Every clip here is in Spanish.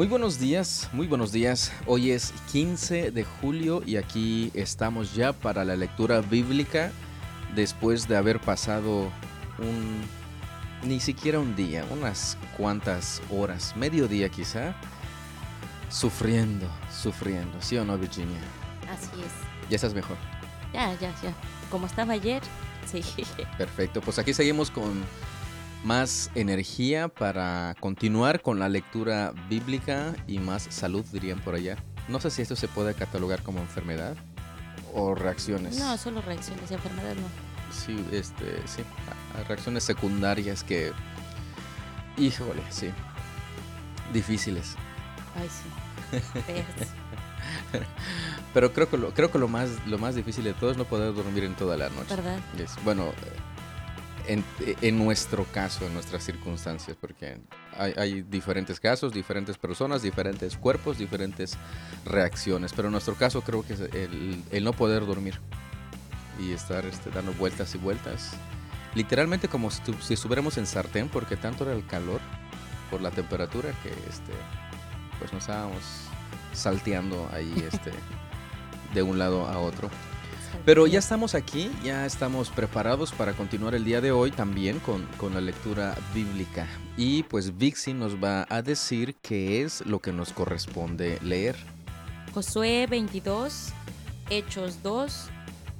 Muy buenos días, muy buenos días. Hoy es 15 de julio y aquí estamos ya para la lectura bíblica después de haber pasado un ni siquiera un día, unas cuantas horas, medio día quizá, sufriendo, sufriendo, ¿sí o no, Virginia? Así es. ¿Ya estás mejor? Ya, ya, ya. Como estaba ayer, sí. Perfecto, pues aquí seguimos con más energía para continuar con la lectura bíblica y más salud, dirían por allá. No sé si esto se puede catalogar como enfermedad o reacciones. No, solo reacciones, enfermedad no. Sí, este, sí, reacciones secundarias que, híjole, sí, difíciles. Ay, sí. Pero creo que lo, creo que lo más, lo más difícil de todo es no poder dormir en toda la noche. ¿Verdad? bueno, en, nuestro caso, en nuestras circunstancias, porque hay, diferentes casos, diferentes personas, diferentes cuerpos, diferentes reacciones, pero en nuestro caso creo que es el, no poder dormir y estar este, dando vueltas y vueltas, literalmente como si, estuviéramos en sartén, porque tanto era el calor por la temperatura que este, pues nos estábamos salteando ahí este, de un lado a otro. Pero ya estamos aquí, ya estamos preparados para continuar el día de hoy también con, la lectura bíblica. Y pues Vixi nos va a decir qué es lo que nos corresponde leer. Josué 22, Hechos 2,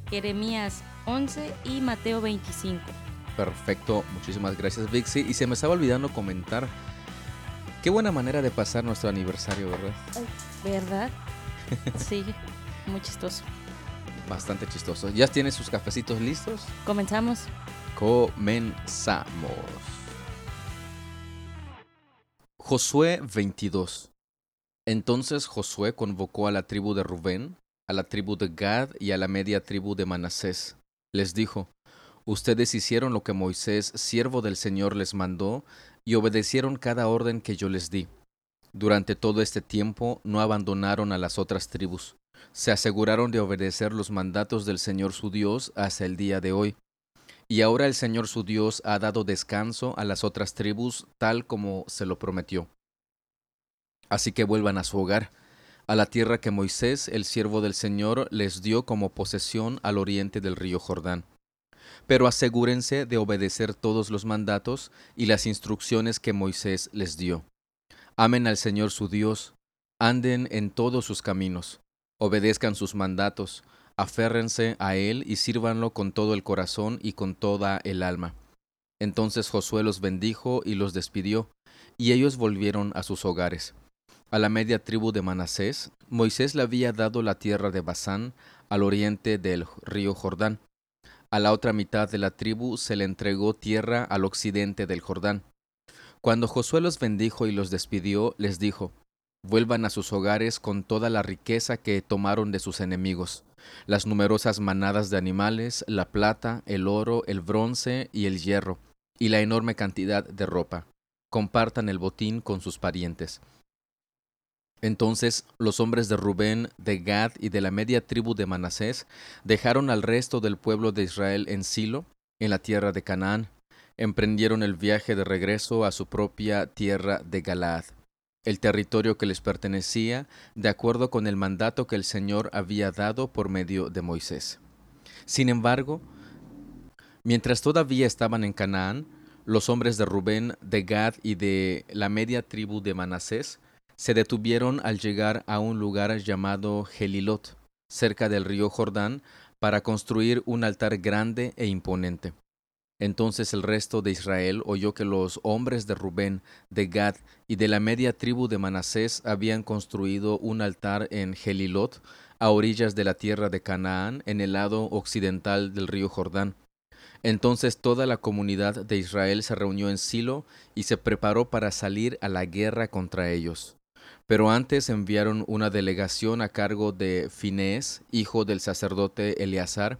Jeremías 11 y Mateo 25. Perfecto, muchísimas gracias Vixi. Y se me estaba olvidando comentar, qué buena manera de pasar nuestro aniversario, ¿verdad? ¿Verdad? Sí, muy chistoso. Bastante chistoso. ¿Ya tiene sus cafecitos listos? Comenzamos. Comenzamos. Josué 22. Entonces Josué convocó a la tribu de Rubén, a la tribu de Gad y a la media tribu de Manasés. Les dijo, Ustedes hicieron lo que Moisés, siervo del Señor, les mandó, y obedecieron cada orden que yo les di. Durante todo este tiempo no abandonaron a las otras tribus se aseguraron de obedecer los mandatos del Señor su Dios hasta el día de hoy. Y ahora el Señor su Dios ha dado descanso a las otras tribus tal como se lo prometió. Así que vuelvan a su hogar, a la tierra que Moisés, el siervo del Señor, les dio como posesión al oriente del río Jordán. Pero asegúrense de obedecer todos los mandatos y las instrucciones que Moisés les dio. Amen al Señor su Dios, anden en todos sus caminos obedezcan sus mandatos, aférrense a él y sírvanlo con todo el corazón y con toda el alma. Entonces Josué los bendijo y los despidió, y ellos volvieron a sus hogares. A la media tribu de Manasés, Moisés le había dado la tierra de Basán, al oriente del río Jordán. A la otra mitad de la tribu se le entregó tierra al occidente del Jordán. Cuando Josué los bendijo y los despidió, les dijo, vuelvan a sus hogares con toda la riqueza que tomaron de sus enemigos, las numerosas manadas de animales, la plata, el oro, el bronce y el hierro, y la enorme cantidad de ropa. Compartan el botín con sus parientes. Entonces los hombres de Rubén, de Gad y de la media tribu de Manasés dejaron al resto del pueblo de Israel en Silo, en la tierra de Canaán, emprendieron el viaje de regreso a su propia tierra de Galaad el territorio que les pertenecía, de acuerdo con el mandato que el Señor había dado por medio de Moisés. Sin embargo, mientras todavía estaban en Canaán, los hombres de Rubén, de Gad y de la media tribu de Manasés se detuvieron al llegar a un lugar llamado Gelilot, cerca del río Jordán, para construir un altar grande e imponente. Entonces el resto de Israel oyó que los hombres de Rubén, de Gad y de la media tribu de Manasés habían construido un altar en Gelilot, a orillas de la tierra de Canaán, en el lado occidental del río Jordán. Entonces toda la comunidad de Israel se reunió en Silo y se preparó para salir a la guerra contra ellos. Pero antes enviaron una delegación a cargo de Finés, hijo del sacerdote Eleazar,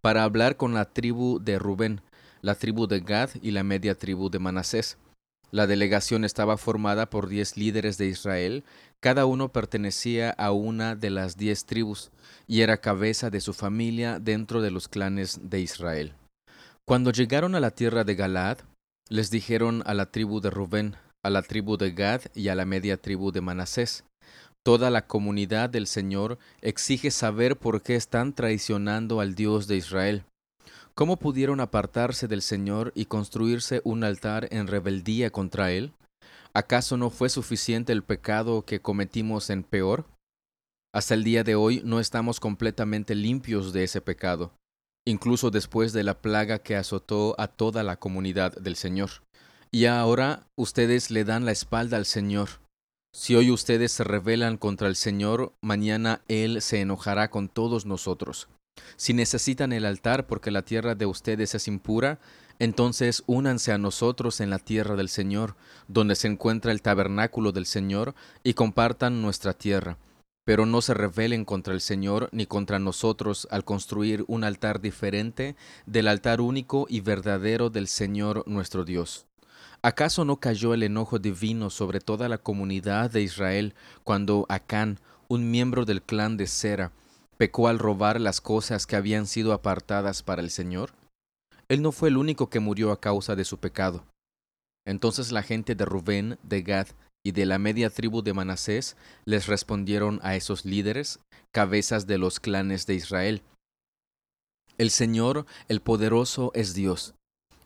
para hablar con la tribu de Rubén, la tribu de Gad y la media tribu de Manasés. La delegación estaba formada por diez líderes de Israel, cada uno pertenecía a una de las diez tribus, y era cabeza de su familia dentro de los clanes de Israel. Cuando llegaron a la tierra de Galaad, les dijeron a la tribu de Rubén, a la tribu de Gad y a la media tribu de Manasés. Toda la comunidad del Señor exige saber por qué están traicionando al Dios de Israel. ¿Cómo pudieron apartarse del Señor y construirse un altar en rebeldía contra Él? ¿Acaso no fue suficiente el pecado que cometimos en peor? Hasta el día de hoy no estamos completamente limpios de ese pecado, incluso después de la plaga que azotó a toda la comunidad del Señor. Y ahora ustedes le dan la espalda al Señor. Si hoy ustedes se rebelan contra el Señor, mañana Él se enojará con todos nosotros. Si necesitan el altar porque la tierra de ustedes es impura, entonces únanse a nosotros en la tierra del Señor, donde se encuentra el tabernáculo del Señor, y compartan nuestra tierra. Pero no se rebelen contra el Señor ni contra nosotros al construir un altar diferente del altar único y verdadero del Señor nuestro Dios. ¿Acaso no cayó el enojo divino sobre toda la comunidad de Israel cuando Acán, un miembro del clan de Sera, pecó al robar las cosas que habían sido apartadas para el Señor? Él no fue el único que murió a causa de su pecado. Entonces la gente de Rubén, de Gad y de la media tribu de Manasés les respondieron a esos líderes, cabezas de los clanes de Israel. El Señor, el poderoso, es Dios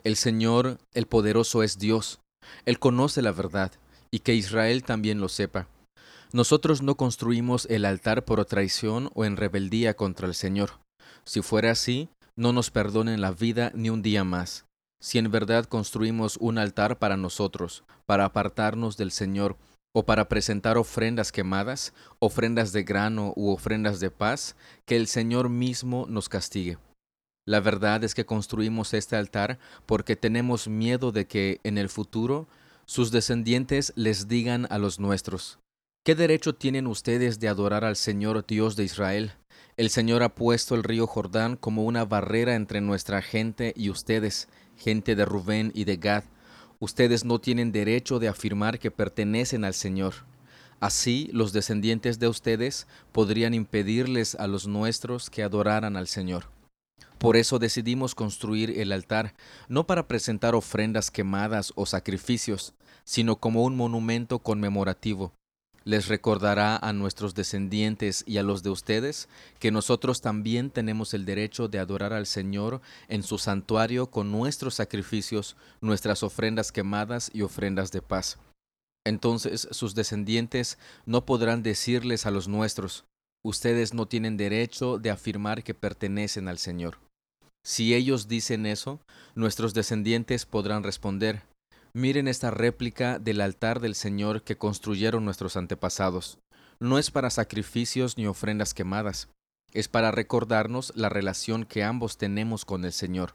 el Señor, el poderoso, es Dios. Él conoce la verdad, y que Israel también lo sepa. Nosotros no construimos el altar por traición o en rebeldía contra el Señor. Si fuera así, no nos perdonen la vida ni un día más. Si en verdad construimos un altar para nosotros, para apartarnos del Señor, o para presentar ofrendas quemadas, ofrendas de grano u ofrendas de paz, que el Señor mismo nos castigue. La verdad es que construimos este altar porque tenemos miedo de que en el futuro sus descendientes les digan a los nuestros, ¿qué derecho tienen ustedes de adorar al Señor Dios de Israel? El Señor ha puesto el río Jordán como una barrera entre nuestra gente y ustedes, gente de Rubén y de Gad. Ustedes no tienen derecho de afirmar que pertenecen al Señor. Así los descendientes de ustedes podrían impedirles a los nuestros que adoraran al Señor. Por eso decidimos construir el altar, no para presentar ofrendas quemadas o sacrificios, sino como un monumento conmemorativo. Les recordará a nuestros descendientes y a los de ustedes que nosotros también tenemos el derecho de adorar al Señor en su santuario con nuestros sacrificios, nuestras ofrendas quemadas y ofrendas de paz. Entonces sus descendientes no podrán decirles a los nuestros, ustedes no tienen derecho de afirmar que pertenecen al Señor. Si ellos dicen eso, nuestros descendientes podrán responder, miren esta réplica del altar del Señor que construyeron nuestros antepasados. No es para sacrificios ni ofrendas quemadas, es para recordarnos la relación que ambos tenemos con el Señor.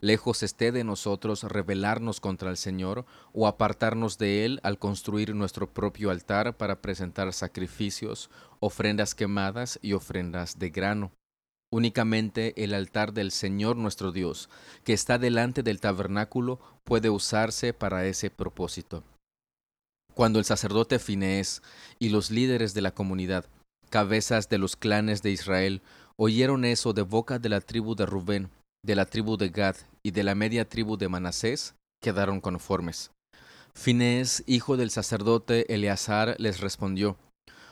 Lejos esté de nosotros rebelarnos contra el Señor o apartarnos de Él al construir nuestro propio altar para presentar sacrificios, ofrendas quemadas y ofrendas de grano. Únicamente el altar del Señor nuestro Dios, que está delante del tabernáculo, puede usarse para ese propósito. Cuando el sacerdote Finés y los líderes de la comunidad, cabezas de los clanes de Israel, oyeron eso de boca de la tribu de Rubén, de la tribu de Gad y de la media tribu de Manasés, quedaron conformes. Finés, hijo del sacerdote Eleazar, les respondió,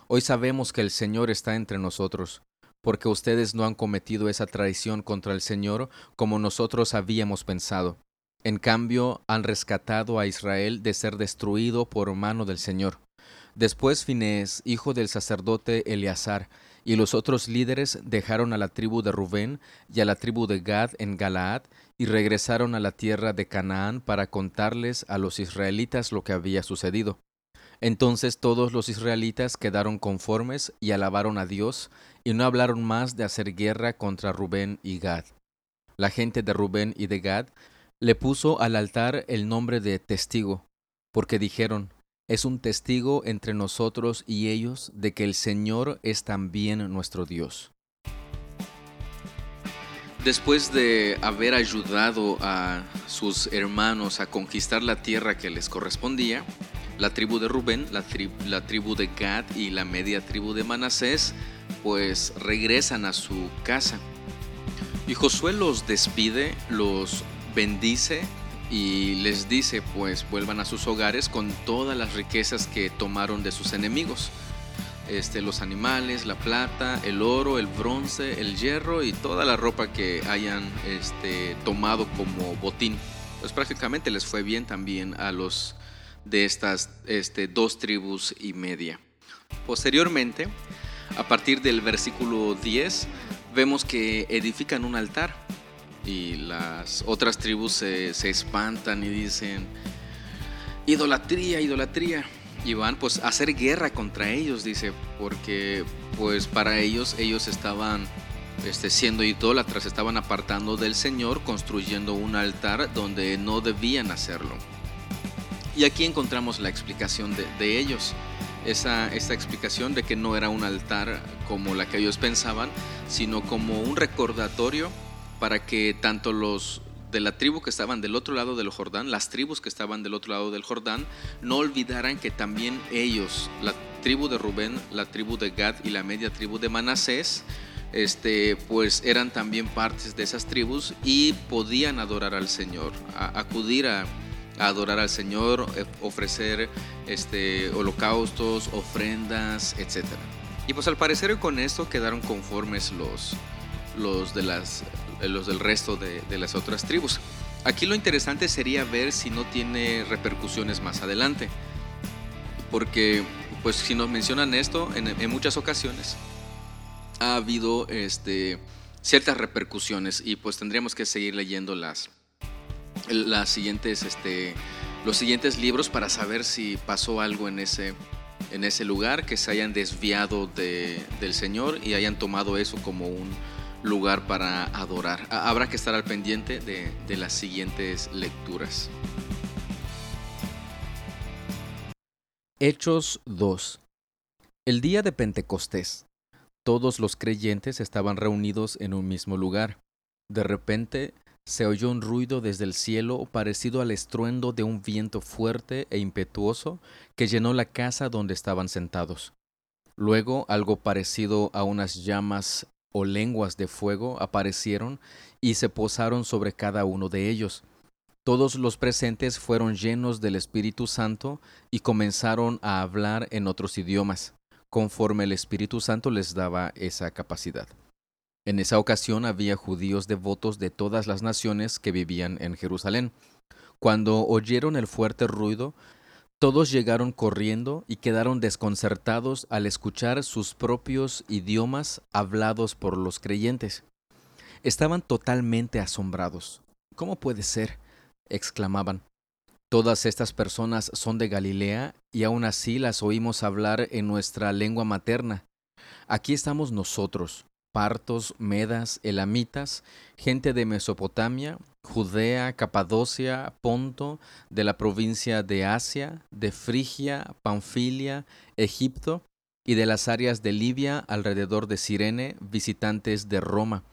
Hoy sabemos que el Señor está entre nosotros, porque ustedes no han cometido esa traición contra el Señor como nosotros habíamos pensado. En cambio, han rescatado a Israel de ser destruido por mano del Señor. Después Finés, hijo del sacerdote Eleazar, y los otros líderes dejaron a la tribu de Rubén y a la tribu de Gad en Galaad y regresaron a la tierra de Canaán para contarles a los israelitas lo que había sucedido. Entonces todos los israelitas quedaron conformes y alabaron a Dios, y no hablaron más de hacer guerra contra Rubén y Gad. La gente de Rubén y de Gad le puso al altar el nombre de testigo, porque dijeron, es un testigo entre nosotros y ellos de que el Señor es también nuestro Dios. Después de haber ayudado a sus hermanos a conquistar la tierra que les correspondía, la tribu de Rubén, la, tribu de Gad y la media tribu de Manasés, pues regresan a su casa. Y Josué los despide, los bendice y les dice pues vuelvan a sus hogares con todas las riquezas que tomaron de sus enemigos. Este, los animales, la plata, el oro, el bronce, el hierro y toda la ropa que hayan este, tomado como botín. Pues prácticamente les fue bien también a los de estas este, dos tribus y media. Posteriormente, a partir del versículo 10, vemos que edifican un altar y las otras tribus se, espantan y dicen, idolatría, idolatría y van pues a hacer guerra contra ellos, dice, porque pues para ellos ellos estaban este, siendo idólatras, estaban apartando del Señor, construyendo un altar donde no debían hacerlo. Y aquí encontramos la explicación de, ellos, esa, esta explicación de que no era un altar como la que ellos pensaban, sino como un recordatorio para que tanto los de la tribu que estaban del otro lado del Jordán, las tribus que estaban del otro lado del Jordán, no olvidaran que también ellos, la tribu de Rubén, la tribu de Gad y la media tribu de Manasés, este, pues eran también partes de esas tribus y podían adorar al Señor, acudir a, adorar al Señor, eh, ofrecer este, holocaustos, ofrendas, etc. Y pues al parecer con esto quedaron conformes los, los de las eh, los del resto de, las otras tribus. Aquí lo interesante sería ver si no tiene repercusiones más adelante. Porque, pues, si nos mencionan esto, en, muchas ocasiones ha habido este, ciertas repercusiones y pues tendríamos que seguir leyendo las, siguientes, este, los siguientes libros para saber si pasó algo en ese, en ese lugar, que se hayan desviado del Señor y hayan tomado eso como un, lugar para adorar. Habrá que estar al pendiente de, las siguientes lecturas. Hechos 2 El día de Pentecostés. Todos los creyentes estaban reunidos en un mismo lugar. De repente se oyó un ruido desde el cielo parecido al estruendo de un viento fuerte e impetuoso que llenó la casa donde estaban sentados. Luego algo parecido a unas llamas o lenguas de fuego aparecieron y se posaron sobre cada uno de ellos. Todos los presentes fueron llenos del Espíritu Santo y comenzaron a hablar en otros idiomas, conforme el Espíritu Santo les daba esa capacidad. En esa ocasión había judíos devotos de todas las naciones que vivían en Jerusalén. Cuando oyeron el fuerte ruido, todos llegaron corriendo y quedaron desconcertados al escuchar sus propios idiomas hablados por los creyentes. Estaban totalmente asombrados. ¿Cómo puede ser? exclamaban. Todas estas personas son de Galilea y aún así las oímos hablar en nuestra lengua materna. Aquí estamos nosotros, partos, medas, elamitas, gente de Mesopotamia, Judea, Capadocia, Ponto, de la provincia de Asia, de Frigia, Panfilia, Egipto y de las áreas de Libia alrededor de Sirene, visitantes de Roma,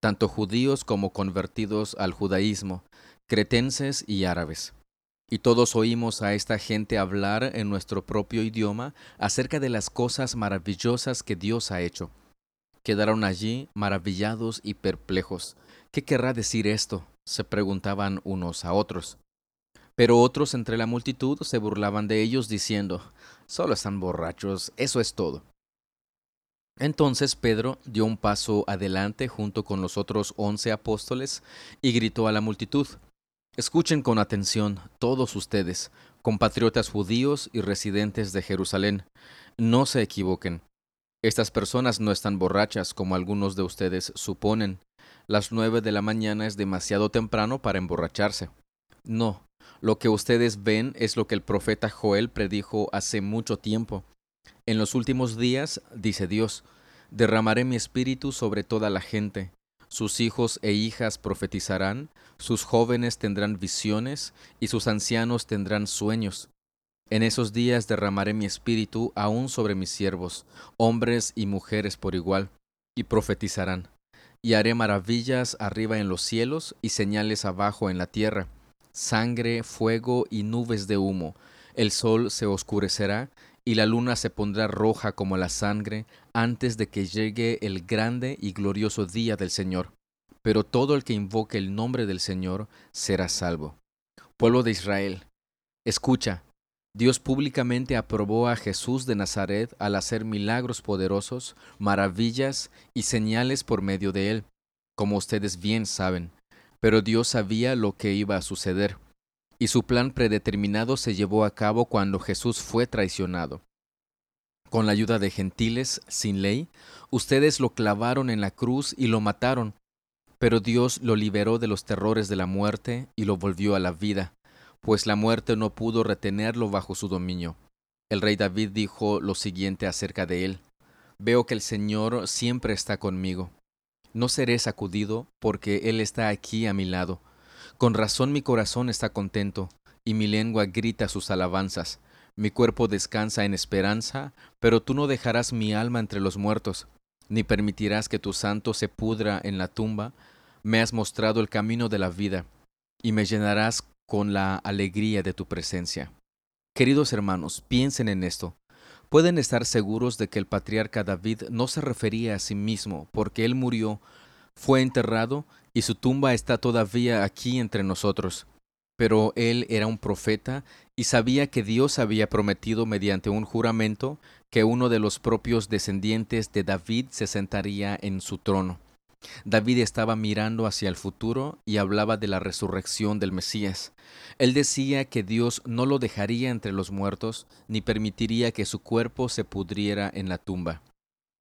tanto judíos como convertidos al judaísmo, cretenses y árabes. Y todos oímos a esta gente hablar en nuestro propio idioma acerca de las cosas maravillosas que Dios ha hecho quedaron allí maravillados y perplejos. ¿Qué querrá decir esto? se preguntaban unos a otros. Pero otros entre la multitud se burlaban de ellos diciendo, solo están borrachos, eso es todo. Entonces Pedro dio un paso adelante junto con los otros once apóstoles y gritó a la multitud, Escuchen con atención todos ustedes, compatriotas judíos y residentes de Jerusalén, no se equivoquen. Estas personas no están borrachas como algunos de ustedes suponen. Las nueve de la mañana es demasiado temprano para emborracharse. No, lo que ustedes ven es lo que el profeta Joel predijo hace mucho tiempo. En los últimos días, dice Dios, derramaré mi espíritu sobre toda la gente. Sus hijos e hijas profetizarán, sus jóvenes tendrán visiones y sus ancianos tendrán sueños. En esos días derramaré mi espíritu aún sobre mis siervos, hombres y mujeres por igual, y profetizarán. Y haré maravillas arriba en los cielos y señales abajo en la tierra, sangre, fuego y nubes de humo. El sol se oscurecerá y la luna se pondrá roja como la sangre antes de que llegue el grande y glorioso día del Señor. Pero todo el que invoque el nombre del Señor será salvo. Pueblo de Israel, escucha, Dios públicamente aprobó a Jesús de Nazaret al hacer milagros poderosos, maravillas y señales por medio de él, como ustedes bien saben. Pero Dios sabía lo que iba a suceder, y su plan predeterminado se llevó a cabo cuando Jesús fue traicionado. Con la ayuda de gentiles sin ley, ustedes lo clavaron en la cruz y lo mataron, pero Dios lo liberó de los terrores de la muerte y lo volvió a la vida pues la muerte no pudo retenerlo bajo su dominio. El rey David dijo lo siguiente acerca de él. Veo que el Señor siempre está conmigo. No seré sacudido, porque Él está aquí a mi lado. Con razón mi corazón está contento, y mi lengua grita sus alabanzas. Mi cuerpo descansa en esperanza, pero tú no dejarás mi alma entre los muertos, ni permitirás que tu santo se pudra en la tumba. Me has mostrado el camino de la vida, y me llenarás con la alegría de tu presencia. Queridos hermanos, piensen en esto. Pueden estar seguros de que el patriarca David no se refería a sí mismo, porque él murió, fue enterrado y su tumba está todavía aquí entre nosotros. Pero él era un profeta y sabía que Dios había prometido mediante un juramento que uno de los propios descendientes de David se sentaría en su trono. David estaba mirando hacia el futuro y hablaba de la resurrección del Mesías. Él decía que Dios no lo dejaría entre los muertos, ni permitiría que su cuerpo se pudriera en la tumba.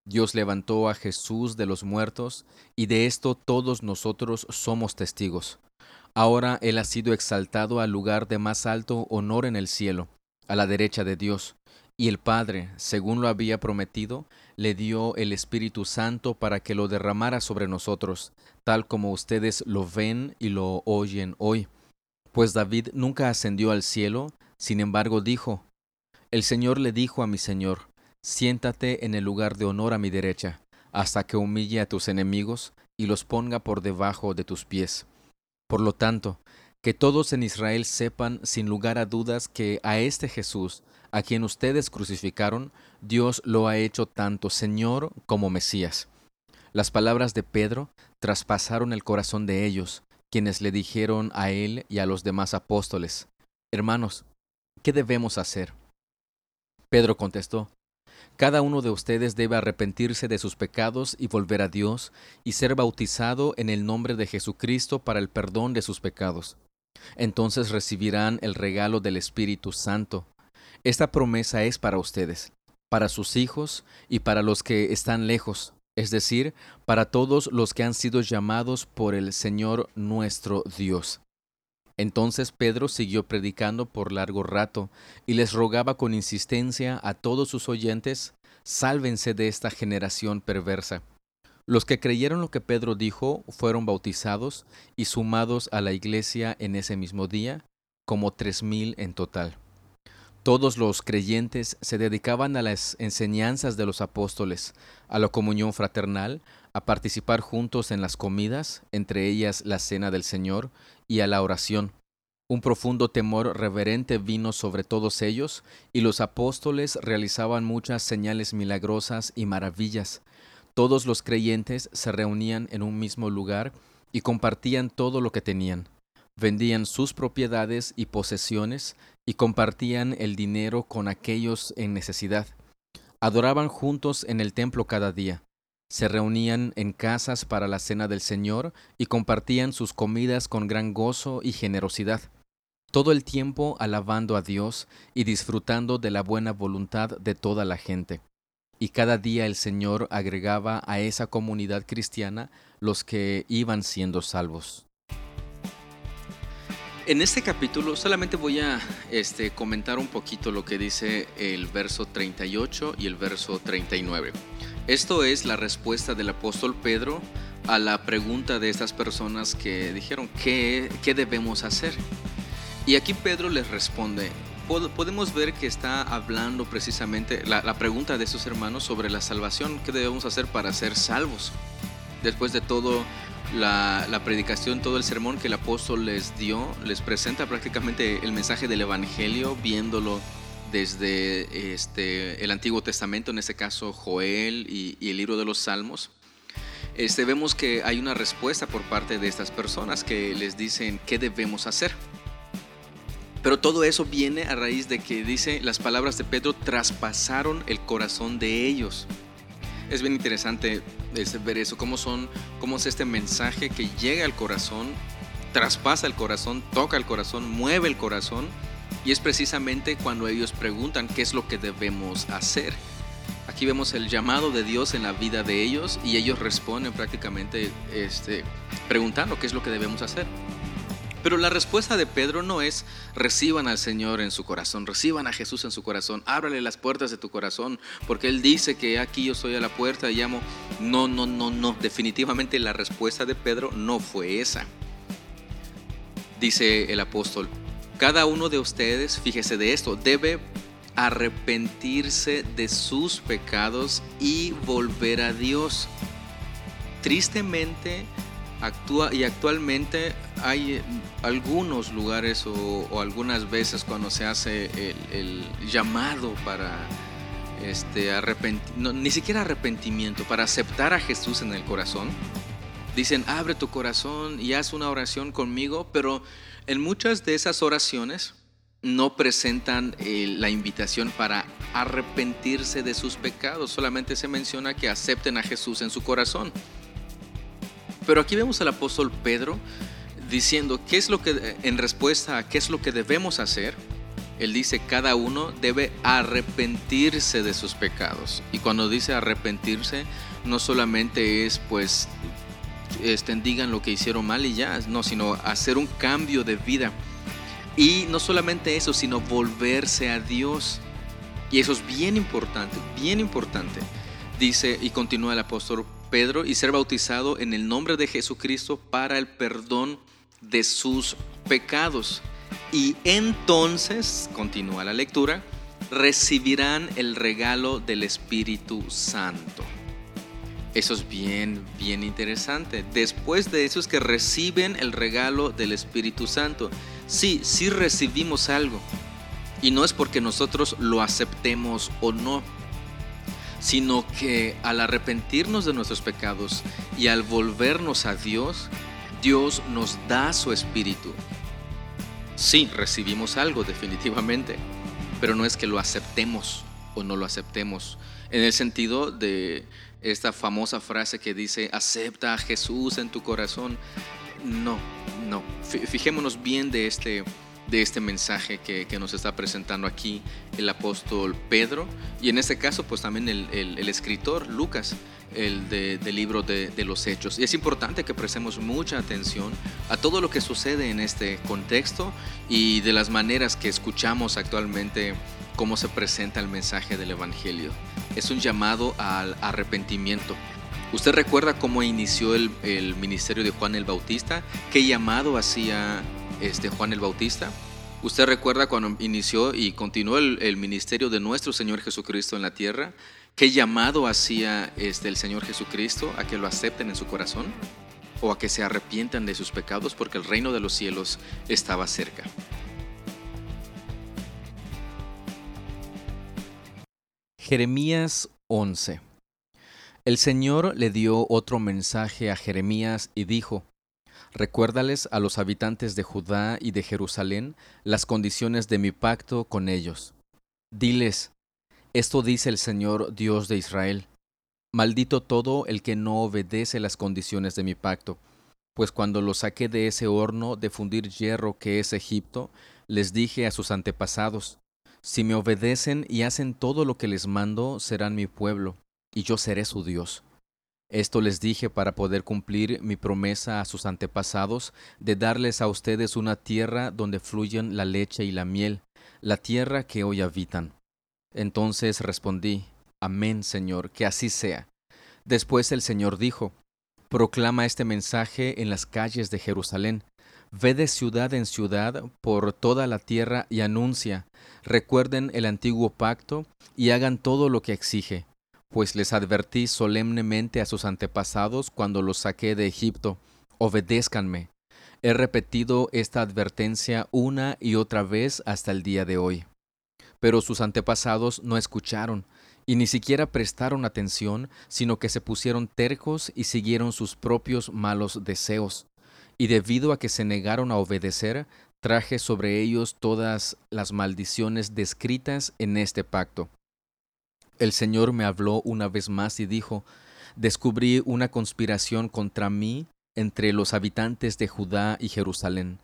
Dios levantó a Jesús de los muertos, y de esto todos nosotros somos testigos. Ahora Él ha sido exaltado al lugar de más alto honor en el cielo, a la derecha de Dios, y el Padre, según lo había prometido, le dio el Espíritu Santo para que lo derramara sobre nosotros, tal como ustedes lo ven y lo oyen hoy. Pues David nunca ascendió al cielo, sin embargo dijo, El Señor le dijo a mi Señor, siéntate en el lugar de honor a mi derecha, hasta que humille a tus enemigos y los ponga por debajo de tus pies. Por lo tanto, que todos en Israel sepan sin lugar a dudas que a este Jesús, a quien ustedes crucificaron, Dios lo ha hecho tanto Señor como Mesías. Las palabras de Pedro traspasaron el corazón de ellos, quienes le dijeron a él y a los demás apóstoles, Hermanos, ¿qué debemos hacer? Pedro contestó, Cada uno de ustedes debe arrepentirse de sus pecados y volver a Dios y ser bautizado en el nombre de Jesucristo para el perdón de sus pecados. Entonces recibirán el regalo del Espíritu Santo esta promesa es para ustedes, para sus hijos y para los que están lejos, es decir, para todos los que han sido llamados por el Señor nuestro Dios. Entonces Pedro siguió predicando por largo rato y les rogaba con insistencia a todos sus oyentes, sálvense de esta generación perversa. Los que creyeron lo que Pedro dijo fueron bautizados y sumados a la iglesia en ese mismo día, como tres mil en total. Todos los creyentes se dedicaban a las enseñanzas de los apóstoles, a la comunión fraternal, a participar juntos en las comidas, entre ellas la cena del Señor, y a la oración. Un profundo temor reverente vino sobre todos ellos, y los apóstoles realizaban muchas señales milagrosas y maravillas. Todos los creyentes se reunían en un mismo lugar y compartían todo lo que tenían vendían sus propiedades y posesiones y compartían el dinero con aquellos en necesidad. Adoraban juntos en el templo cada día. Se reunían en casas para la cena del Señor y compartían sus comidas con gran gozo y generosidad, todo el tiempo alabando a Dios y disfrutando de la buena voluntad de toda la gente. Y cada día el Señor agregaba a esa comunidad cristiana los que iban siendo salvos. En este capítulo solamente voy a este, comentar un poquito lo que dice el verso 38 y el verso 39. Esto es la respuesta del apóstol Pedro a la pregunta de estas personas que dijeron, ¿qué, qué debemos hacer? Y aquí Pedro les responde, podemos ver que está hablando precisamente la, la pregunta de sus hermanos sobre la salvación, ¿qué debemos hacer para ser salvos? Después de todo, la, predicación, todo el sermón que el apóstol les dio, les presenta prácticamente el mensaje del Evangelio, viéndolo desde este, el Antiguo Testamento, en este caso Joel y, el libro de los Salmos. Este, vemos que hay una respuesta por parte de estas personas que les dicen qué debemos hacer. Pero todo eso viene a raíz de que dice las palabras de Pedro traspasaron el corazón de ellos. Es bien interesante ver eso, cómo son, cómo es este mensaje que llega al corazón, traspasa el corazón, toca el corazón, mueve el corazón, y es precisamente cuando ellos preguntan qué es lo que debemos hacer. Aquí vemos el llamado de Dios en la vida de ellos y ellos responden prácticamente este, preguntando qué es lo que debemos hacer. Pero la respuesta de Pedro no es reciban al Señor en su corazón, reciban a Jesús en su corazón, ábrale las puertas de tu corazón, porque Él dice que aquí yo soy a la puerta y llamo. No, no, no, no. Definitivamente la respuesta de Pedro no fue esa. Dice el apóstol, cada uno de ustedes, fíjese de esto, debe arrepentirse de sus pecados y volver a Dios. Tristemente, actúa y actualmente hay algunos lugares o, algunas veces cuando se hace el, llamado para este ni siquiera arrepentimiento, para aceptar a Jesús en el corazón. Dicen, abre tu corazón y haz una oración conmigo, pero en muchas de esas oraciones no presentan eh, la invitación para arrepentirse de sus pecados, solamente se menciona que acepten a Jesús en su corazón. Pero aquí vemos al apóstol Pedro diciendo qué es lo que, en respuesta a qué es lo que debemos hacer, él dice, cada uno debe arrepentirse de sus pecados. Y cuando dice arrepentirse, no solamente es pues, este, digan lo que hicieron mal y ya, no, sino hacer un cambio de vida. Y no solamente eso, sino volverse a Dios. Y eso es bien importante, bien importante. Dice y continúa el apóstol Pedro, y ser bautizado en el nombre de Jesucristo para el perdón de sus pecados. Y entonces, continúa la lectura, recibirán el regalo del Espíritu Santo. Eso es bien, bien interesante. Después de eso es que reciben el regalo del Espíritu Santo. Sí, sí recibimos algo. Y no es porque nosotros lo aceptemos o no sino que al arrepentirnos de nuestros pecados y al volvernos a Dios, Dios nos da su espíritu. Sí, recibimos algo definitivamente, pero no es que lo aceptemos o no lo aceptemos. En el sentido de esta famosa frase que dice, acepta a Jesús en tu corazón. No, no. Fijémonos bien de este de este mensaje que, nos está presentando aquí el apóstol Pedro y en este caso pues también el, escritor Lucas, el del libro de, los hechos. Y es importante que prestemos mucha atención a todo lo que sucede en este contexto y de las maneras que escuchamos actualmente cómo se presenta el mensaje del Evangelio. Es un llamado al arrepentimiento. ¿Usted recuerda cómo inició el, el ministerio de Juan el Bautista? ¿Qué llamado hacía este, Juan el Bautista. Usted recuerda cuando inició y continuó el, ministerio de nuestro Señor Jesucristo en la tierra, qué llamado hacía este, el Señor Jesucristo a que lo acepten en su corazón o a que se arrepientan de sus pecados porque el reino de los cielos estaba cerca. Jeremías 11 El Señor le dio otro mensaje a Jeremías y dijo, Recuérdales a los habitantes de Judá y de Jerusalén las condiciones de mi pacto con ellos. Diles, esto dice el Señor Dios de Israel. Maldito todo el que no obedece las condiciones de mi pacto, pues cuando los saqué de ese horno de fundir hierro que es Egipto, les dije a sus antepasados, si me obedecen y hacen todo lo que les mando, serán mi pueblo, y yo seré su Dios. Esto les dije para poder cumplir mi promesa a sus antepasados de darles a ustedes una tierra donde fluyen la leche y la miel, la tierra que hoy habitan. Entonces respondí, Amén, Señor, que así sea. Después el Señor dijo, Proclama este mensaje en las calles de Jerusalén. Ve de ciudad en ciudad por toda la tierra y anuncia, recuerden el antiguo pacto y hagan todo lo que exige pues les advertí solemnemente a sus antepasados cuando los saqué de Egipto, obedézcanme. He repetido esta advertencia una y otra vez hasta el día de hoy. Pero sus antepasados no escucharon, y ni siquiera prestaron atención, sino que se pusieron tercos y siguieron sus propios malos deseos. Y debido a que se negaron a obedecer, traje sobre ellos todas las maldiciones descritas en este pacto. El Señor me habló una vez más y dijo, descubrí una conspiración contra mí entre los habitantes de Judá y Jerusalén.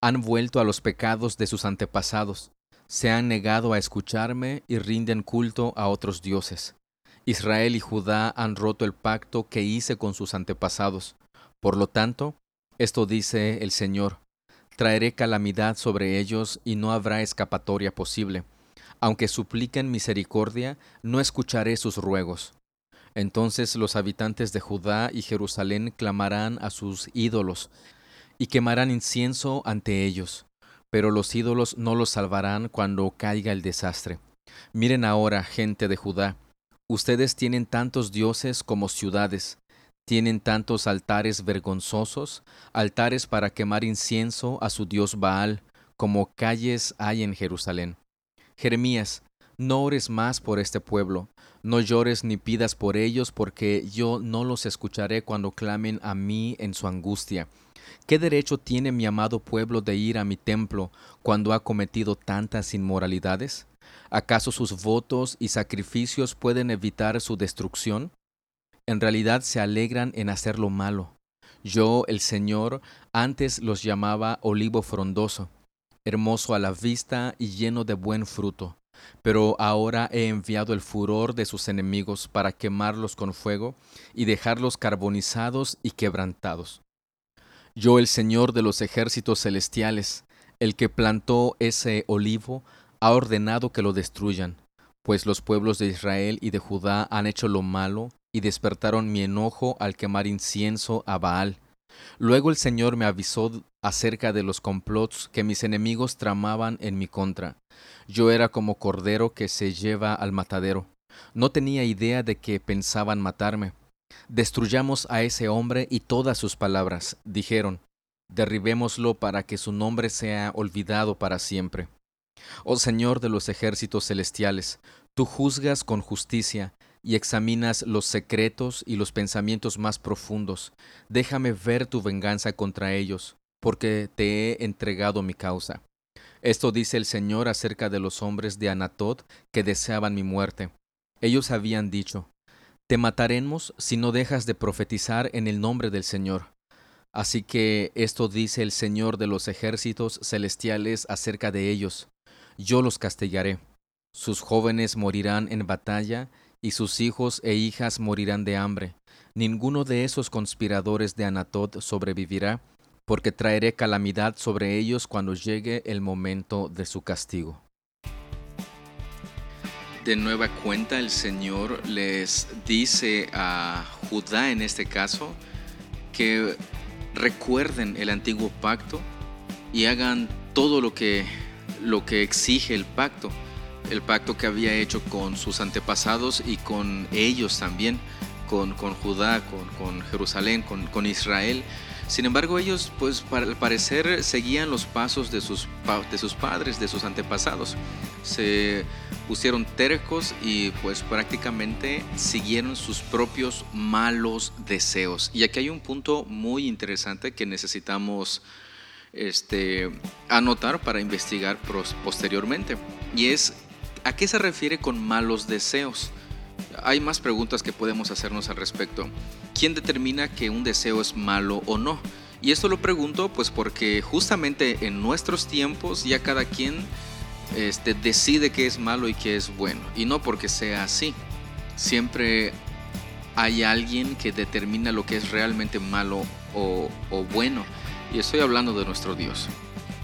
Han vuelto a los pecados de sus antepasados, se han negado a escucharme y rinden culto a otros dioses. Israel y Judá han roto el pacto que hice con sus antepasados. Por lo tanto, esto dice el Señor, traeré calamidad sobre ellos y no habrá escapatoria posible. Aunque supliquen misericordia, no escucharé sus ruegos. Entonces los habitantes de Judá y Jerusalén clamarán a sus ídolos y quemarán incienso ante ellos, pero los ídolos no los salvarán cuando caiga el desastre. Miren ahora, gente de Judá, ustedes tienen tantos dioses como ciudades, tienen tantos altares vergonzosos, altares para quemar incienso a su dios Baal, como calles hay en Jerusalén. Jeremías, no ores más por este pueblo, no llores ni pidas por ellos, porque yo no los escucharé cuando clamen a mí en su angustia. ¿Qué derecho tiene mi amado pueblo de ir a mi templo cuando ha cometido tantas inmoralidades? ¿Acaso sus votos y sacrificios pueden evitar su destrucción? En realidad se alegran en hacer lo malo. Yo, el Señor, antes los llamaba olivo frondoso, hermoso a la vista y lleno de buen fruto pero ahora he enviado el furor de sus enemigos para quemarlos con fuego y dejarlos carbonizados y quebrantados. Yo, el Señor de los ejércitos celestiales, el que plantó ese olivo, ha ordenado que lo destruyan, pues los pueblos de Israel y de Judá han hecho lo malo y despertaron mi enojo al quemar incienso a Baal. Luego el Señor me avisó acerca de los complots que mis enemigos tramaban en mi contra. Yo era como cordero que se lleva al matadero. No tenía idea de que pensaban matarme. Destruyamos a ese hombre y todas sus palabras, dijeron. Derribémoslo para que su nombre sea olvidado para siempre. Oh Señor de los ejércitos celestiales, tú juzgas con justicia y examinas los secretos y los pensamientos más profundos. Déjame ver tu venganza contra ellos, porque te he entregado mi causa. Esto dice el Señor acerca de los hombres de Anatot que deseaban mi muerte. Ellos habían dicho, Te mataremos si no dejas de profetizar en el nombre del Señor. Así que esto dice el Señor de los ejércitos celestiales acerca de ellos. Yo los castigaré. Sus jóvenes morirán en batalla y sus hijos e hijas morirán de hambre. Ninguno de esos conspiradores de Anatot sobrevivirá, porque traeré calamidad sobre ellos cuando llegue el momento de su castigo. De nueva cuenta el Señor les dice a Judá en este caso que recuerden el antiguo pacto y hagan todo lo que, lo que exige el pacto, el pacto que había hecho con sus antepasados y con ellos también, con, con Judá, con, con Jerusalén, con, con Israel sin embargo, ellos, pues, al parecer, seguían los pasos de sus, de sus padres, de sus antepasados. Se pusieron tercos y, pues, prácticamente siguieron sus propios malos deseos. Y aquí hay un punto muy interesante que necesitamos este, anotar para investigar posteriormente. Y es, ¿a qué se refiere con malos deseos? Hay más preguntas que podemos hacernos al respecto. ¿quién determina que un deseo es malo o no? Y esto lo pregunto pues porque justamente en nuestros tiempos ya cada quien este, decide qué es malo y qué es bueno. Y no porque sea así. Siempre hay alguien que determina lo que es realmente malo o, bueno. Y estoy hablando de nuestro Dios.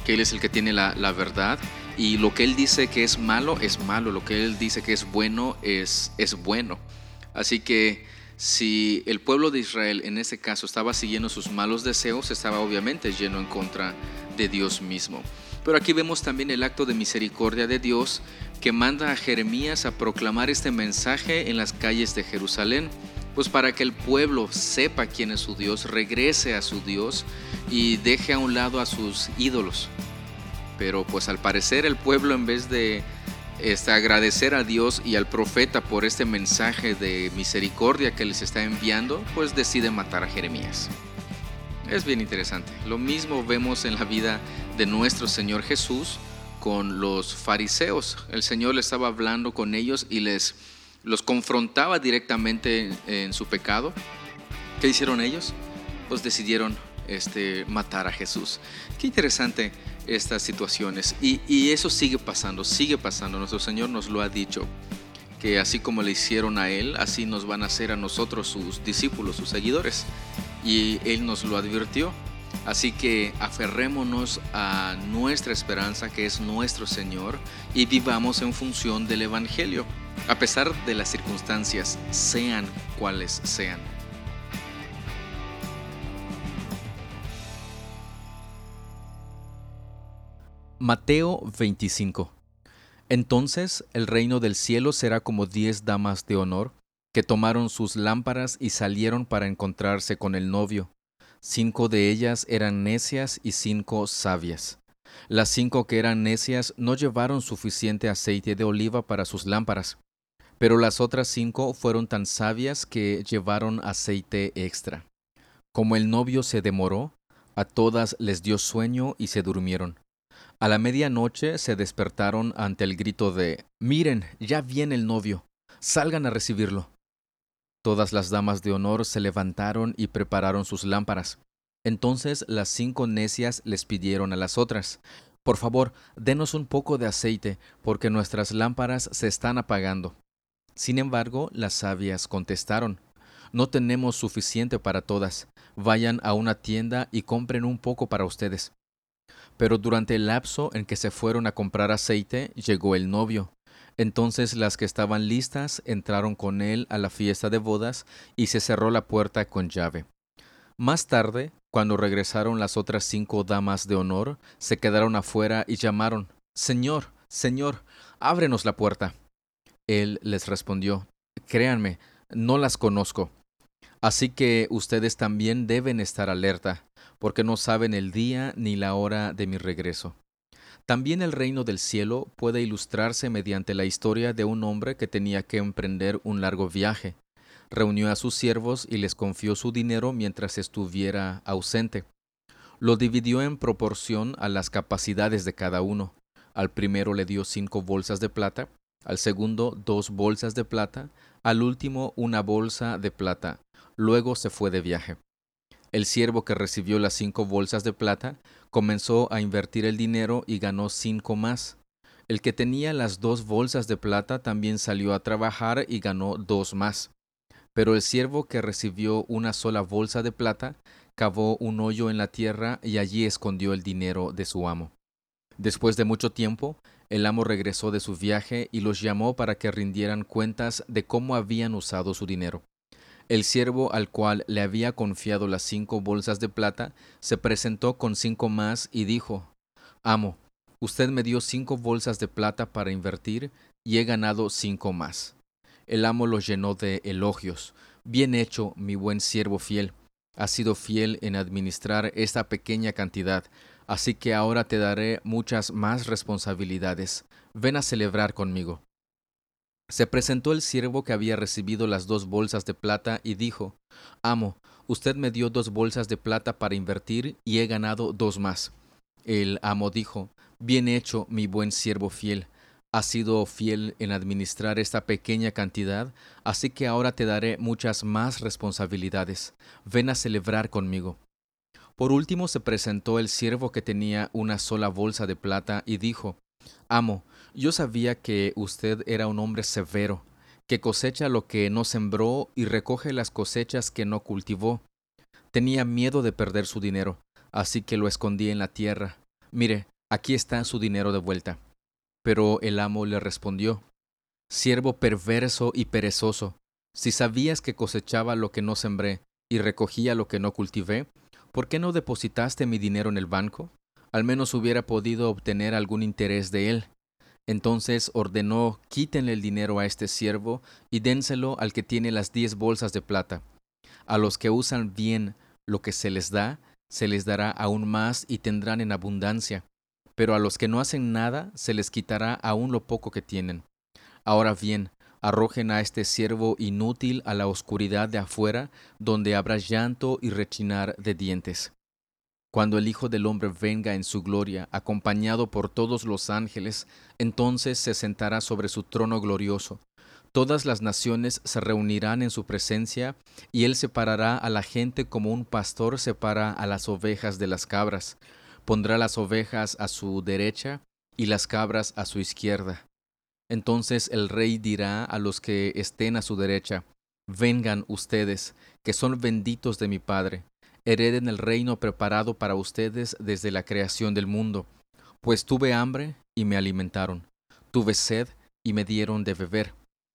Que Él es el que tiene la, la verdad. Y lo que Él dice que es malo es malo. Lo que Él dice que es bueno es, es bueno. Así que si el pueblo de Israel en ese caso estaba siguiendo sus malos deseos, estaba obviamente lleno en contra de Dios mismo. Pero aquí vemos también el acto de misericordia de Dios que manda a Jeremías a proclamar este mensaje en las calles de Jerusalén, pues para que el pueblo sepa quién es su Dios, regrese a su Dios y deje a un lado a sus ídolos. Pero pues al parecer el pueblo en vez de este, agradecer a Dios y al profeta por este mensaje de misericordia que les está enviando, pues decide matar a Jeremías. Es bien interesante. Lo mismo vemos en la vida de nuestro Señor Jesús con los fariseos. El Señor le estaba hablando con ellos y les los confrontaba directamente en, su pecado. ¿Qué hicieron ellos? Pues decidieron este, matar a Jesús. Qué interesante estas situaciones. Y, eso sigue pasando, sigue pasando. Nuestro Señor nos lo ha dicho que así como le hicieron a Él, así nos van a hacer a nosotros sus discípulos, sus seguidores. Y Él nos lo advirtió. Así que aferrémonos a nuestra esperanza, que es nuestro Señor, y vivamos en función del Evangelio, a pesar de las circunstancias, sean cuales sean. Mateo 25 Entonces el reino del cielo será como diez damas de honor, que tomaron sus lámparas y salieron para encontrarse con el novio. Cinco de ellas eran necias y cinco sabias. Las cinco que eran necias no llevaron suficiente aceite de oliva para sus lámparas, pero las otras cinco fueron tan sabias que llevaron aceite extra. Como el novio se demoró, a todas les dio sueño y se durmieron. A la medianoche se despertaron ante el grito de Miren, ya viene el novio, salgan a recibirlo. Todas las damas de honor se levantaron y prepararon sus lámparas. Entonces las cinco necias les pidieron a las otras, Por favor, denos un poco de aceite, porque nuestras lámparas se están apagando. Sin embargo, las sabias contestaron, No tenemos suficiente para todas. Vayan a una tienda y compren un poco para ustedes. Pero durante el lapso en que se fueron a comprar aceite, llegó el novio. Entonces las que estaban listas entraron con él a la fiesta de bodas y se cerró la puerta con llave. Más tarde, cuando regresaron las otras cinco damas de honor, se quedaron afuera y llamaron Señor, Señor, ábrenos la puerta. Él les respondió Créanme, no las conozco. Así que ustedes también deben estar alerta, porque no saben el día ni la hora de mi regreso. También el reino del cielo puede ilustrarse mediante la historia de un hombre que tenía que emprender un largo viaje. Reunió a sus siervos y les confió su dinero mientras estuviera ausente. Lo dividió en proporción a las capacidades de cada uno. Al primero le dio cinco bolsas de plata, al segundo dos bolsas de plata, al último una bolsa de plata. Luego se fue de viaje. El siervo que recibió las cinco bolsas de plata comenzó a invertir el dinero y ganó cinco más. El que tenía las dos bolsas de plata también salió a trabajar y ganó dos más. Pero el siervo que recibió una sola bolsa de plata cavó un hoyo en la tierra y allí escondió el dinero de su amo. Después de mucho tiempo, el amo regresó de su viaje y los llamó para que rindieran cuentas de cómo habían usado su dinero. El siervo al cual le había confiado las cinco bolsas de plata se presentó con cinco más y dijo Amo, usted me dio cinco bolsas de plata para invertir y he ganado cinco más. El amo los llenó de elogios. Bien hecho, mi buen siervo fiel. Has sido fiel en administrar esta pequeña cantidad, así que ahora te daré muchas más responsabilidades. Ven a celebrar conmigo. Se presentó el siervo que había recibido las dos bolsas de plata y dijo, Amo, usted me dio dos bolsas de plata para invertir y he ganado dos más. El amo dijo, Bien hecho, mi buen siervo fiel. Has sido fiel en administrar esta pequeña cantidad, así que ahora te daré muchas más responsabilidades. Ven a celebrar conmigo. Por último se presentó el siervo que tenía una sola bolsa de plata y dijo, Amo, yo sabía que usted era un hombre severo, que cosecha lo que no sembró y recoge las cosechas que no cultivó. Tenía miedo de perder su dinero, así que lo escondí en la tierra. Mire, aquí está su dinero de vuelta. Pero el amo le respondió, Siervo perverso y perezoso, si sabías que cosechaba lo que no sembré y recogía lo que no cultivé, ¿por qué no depositaste mi dinero en el banco? Al menos hubiera podido obtener algún interés de él. Entonces ordenó, quítenle el dinero a este siervo y dénselo al que tiene las diez bolsas de plata. A los que usan bien lo que se les da, se les dará aún más y tendrán en abundancia. Pero a los que no hacen nada, se les quitará aún lo poco que tienen. Ahora bien, arrojen a este siervo inútil a la oscuridad de afuera, donde habrá llanto y rechinar de dientes Cuando el Hijo del Hombre venga en su gloria, acompañado por todos los ángeles, entonces se sentará sobre su trono glorioso. Todas las naciones se reunirán en su presencia, y él separará a la gente como un pastor separa a las ovejas de las cabras. Pondrá las ovejas a su derecha y las cabras a su izquierda. Entonces el rey dirá a los que estén a su derecha, Vengan ustedes, que son benditos de mi Padre, hereden el reino preparado para ustedes desde la creación del mundo, pues tuve hambre y me alimentaron, tuve sed y me dieron de beber,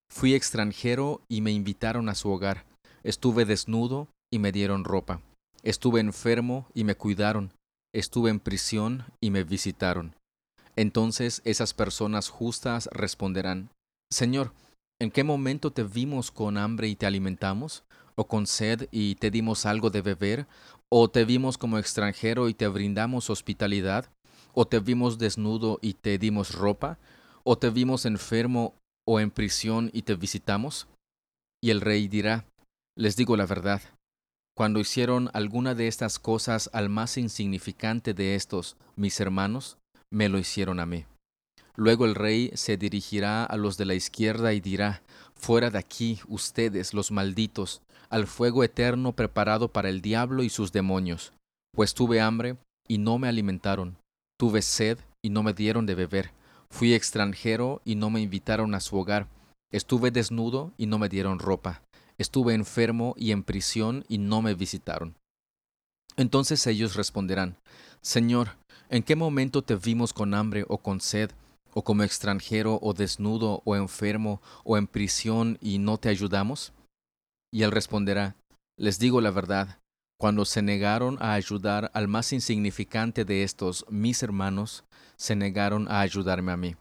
fui extranjero y me invitaron a su hogar, estuve desnudo y me dieron ropa, estuve enfermo y me cuidaron, estuve en prisión y me visitaron. Entonces esas personas justas responderán, Señor, ¿en qué momento te vimos con hambre y te alimentamos? ¿O con sed y te dimos algo de beber? ¿O te vimos como extranjero y te brindamos hospitalidad? ¿O te vimos desnudo y te dimos ropa? ¿O te vimos enfermo o en prisión y te visitamos? Y el rey dirá, les digo la verdad, cuando hicieron alguna de estas cosas al más insignificante de estos, mis hermanos, me lo hicieron a mí. Luego el rey se dirigirá a los de la izquierda y dirá, Fuera de aquí, ustedes, los malditos, al fuego eterno preparado para el diablo y sus demonios, pues tuve hambre y no me alimentaron, tuve sed y no me dieron de beber, fui extranjero y no me invitaron a su hogar, estuve desnudo y no me dieron ropa, estuve enfermo y en prisión y no me visitaron. Entonces ellos responderán, Señor, ¿En qué momento te vimos con hambre o con sed, o como extranjero o desnudo o enfermo o en prisión y no te ayudamos? Y él responderá, les digo la verdad, cuando se negaron a ayudar al más insignificante de estos, mis hermanos, se negaron a ayudarme a mí.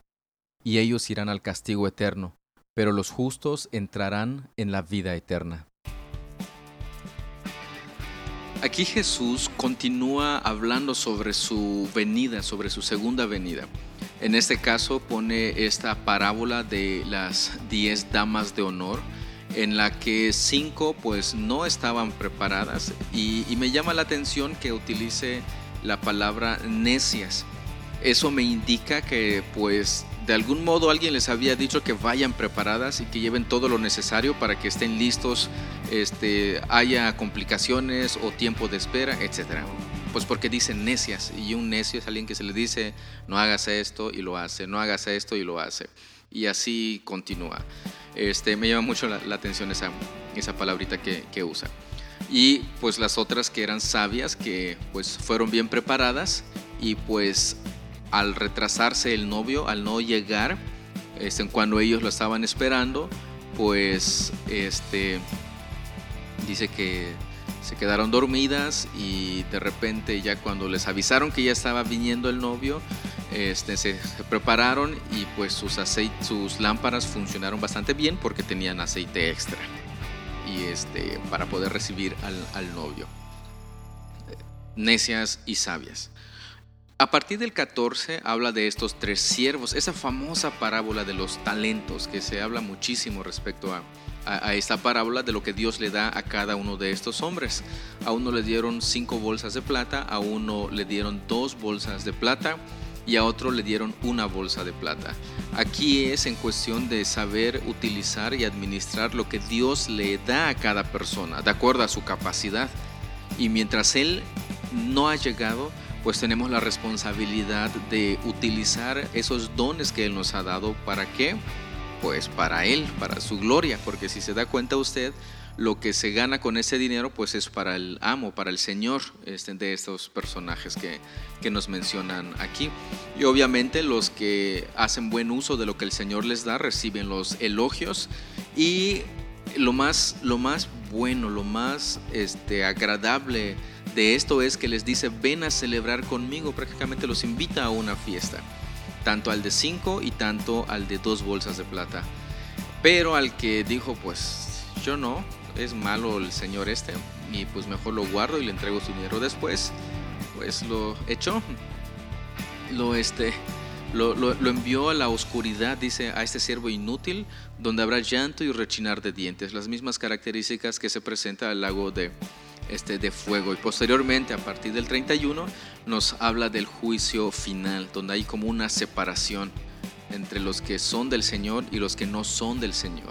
Y ellos irán al castigo eterno, pero los justos entrarán en la vida eterna. Aquí Jesús continúa hablando sobre su venida, sobre su segunda venida. En este caso pone esta parábola de las diez damas de honor, en la que cinco pues no estaban preparadas y, me llama la atención que utilice la palabra necias. Eso me indica que pues de algún modo alguien les había dicho que vayan preparadas y que lleven todo lo necesario para que estén listos, este, haya complicaciones o tiempo de espera, etc. Pues porque dicen necias y un necio es alguien que se le dice no hagas esto y lo hace, no hagas esto y lo hace. Y así continúa. Este, me llama mucho la, atención esa, esa palabrita que, usa. Y pues las otras que eran sabias, que pues fueron bien preparadas y pues al retrasarse el novio, al no llegar, este, cuando ellos lo estaban esperando, pues este, dice que se quedaron dormidas y de repente ya cuando les avisaron que ya estaba viniendo el novio, este, se, prepararon y pues sus, sus lámparas funcionaron bastante bien porque tenían aceite extra y este, para poder recibir al, al novio. Necias y sabias. A partir del 14 habla de estos tres siervos, esa famosa parábola de los talentos que se habla muchísimo respecto a, esta parábola de lo que Dios le da a cada uno de estos hombres. A uno le dieron cinco bolsas de plata, a uno le dieron dos bolsas de plata y a otro le dieron una bolsa de plata. Aquí es en cuestión de saber utilizar y administrar lo que Dios le da a cada persona, de acuerdo a su capacidad. Y mientras Él no ha llegado, pues tenemos la responsabilidad de utilizar esos dones que Él nos ha dado. ¿Para qué? Pues para Él, para su gloria, porque si se da cuenta usted, lo que se gana con ese dinero pues es para el amo, para el Señor este, de estos personajes que, que nos mencionan aquí. Y obviamente los que hacen buen uso de lo que el Señor les da reciben los elogios y lo más, lo más bueno, lo más este, agradable de esto es que les dice, ven a celebrar conmigo, prácticamente los invita a una fiesta, tanto al de cinco y tanto al de dos bolsas de plata. Pero al que dijo, pues yo no, es malo el señor este, y pues mejor lo guardo y le entrego su dinero después, pues lo echó, lo este... Lo, lo, envió a la oscuridad, dice, a este siervo inútil, donde habrá llanto y rechinar de dientes, las mismas características que se presenta al lago de, este, de fuego. Y posteriormente, a partir del 31, nos habla del juicio final, donde hay como una separación entre los que son del Señor y los que no son del Señor.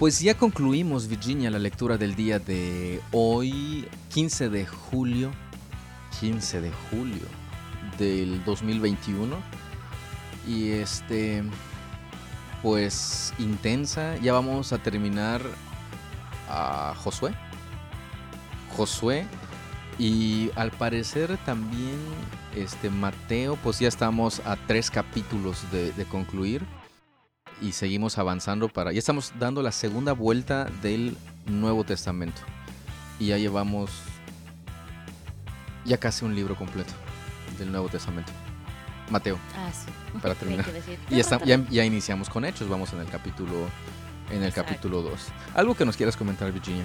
Pues ya concluimos, Virginia, la lectura del día de hoy, 15 de julio, 15 de julio del 2021. Y este, pues intensa, ya vamos a terminar a Josué. Josué y al parecer también este Mateo, pues ya estamos a tres capítulos de, de concluir y seguimos avanzando para... Ya estamos dando la segunda vuelta del Nuevo Testamento. Y ya llevamos ya casi un libro completo del Nuevo Testamento. Mateo. Ah, sí. Para terminar. Y ya, está- ya, ya iniciamos con Hechos, vamos en el capítulo en el Exacto. capítulo 2. Algo que nos quieras comentar, Virginia.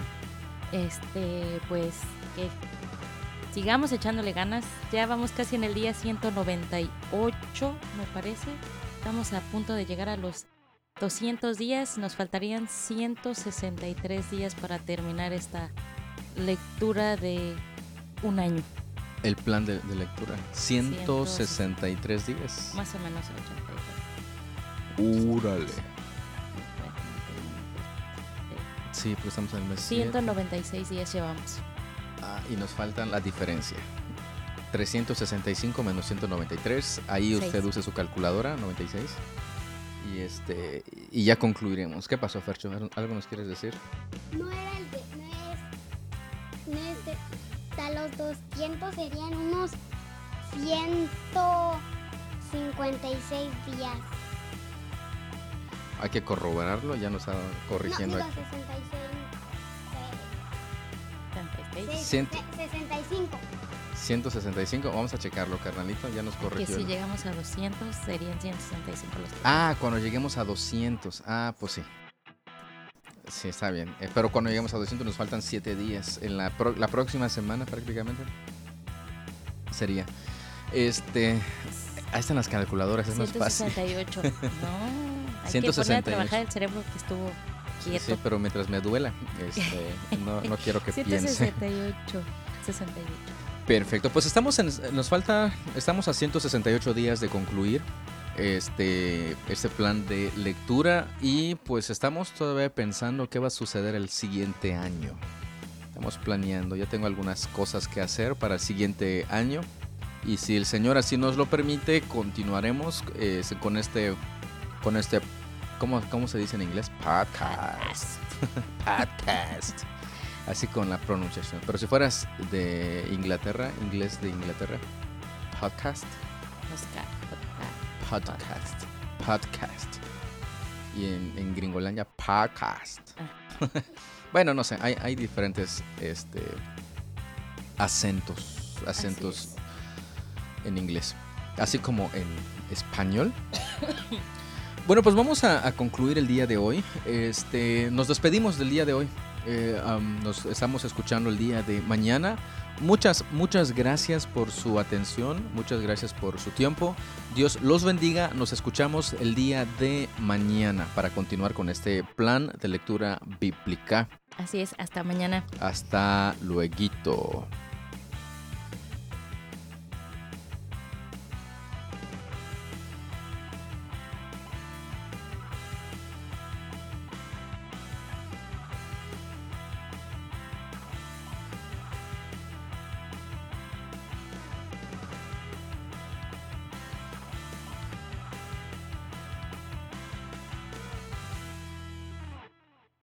Este, pues que sigamos echándole ganas. Ya vamos casi en el día 198, me parece. Estamos a punto de llegar a los 200 días. Nos faltarían 163 días para terminar esta lectura de un año, El plan de, de lectura. 163 días. más o menos 83. Úrale. Sí, pues estamos en el mes siete. 196 días llevamos. Ah, y nos faltan la diferencia. 365 menos 193. Ahí usted use su calculadora, 96. Y este y ya concluiremos. ¿Qué pasó, Fercho? ¿Algo nos quieres decir? No era el de. No es. No es de. A los 200 serían unos 156 días. Hay que corroborarlo, ya nos está No, corrigiendo digo aquí. 66. 76. se- Ciento- se- 65. 165, vamos a checarlo, carnalito, ya nos Que corrigió. si llegamos a 200 serían 165 los que Ah, cuando lleguemos a 200. Ah, pues sí. Sí, está bien. Eh, pero cuando lleguemos a 200 nos faltan 7 días. En la, pro- la próxima semana prácticamente. Sería. Este... Ahí están las calculadoras, es más fácil. 168. No, hay que poner a 168. trabajar el cerebro que estuvo quieto. Sí, pero mientras me duela, este, no, no quiero que piense. 168. 68. Perfecto, pues estamos en, nos falta, estamos a 168 días de concluir este, este plan de lectura y pues estamos todavía pensando qué va a suceder el siguiente año. Estamos planeando, ya tengo algunas cosas que hacer para el siguiente año y si el Señor así nos lo permite, continuaremos eh, con este, con este, ¿cómo, cómo se dice en inglés? Podcast. Podcast. Así con la pronunciación. Pero si fueras de Inglaterra, inglés de Inglaterra, podcast, Oscar. podcast, podcast. Y en, en Gringolandia, podcast. bueno, no sé, hay, hay diferentes este, acentos, acentos en inglés. Así como en español. Bueno, pues vamos a, a concluir el día de hoy. Este, nos despedimos del día de hoy. Eh, nos estamos escuchando el día de mañana. Muchas, muchas gracias por su atención. Muchas gracias por su tiempo. Dios los bendiga. Nos escuchamos el día de mañana para continuar con este plan de lectura bíblica. Así es, hasta mañana. Hasta luego.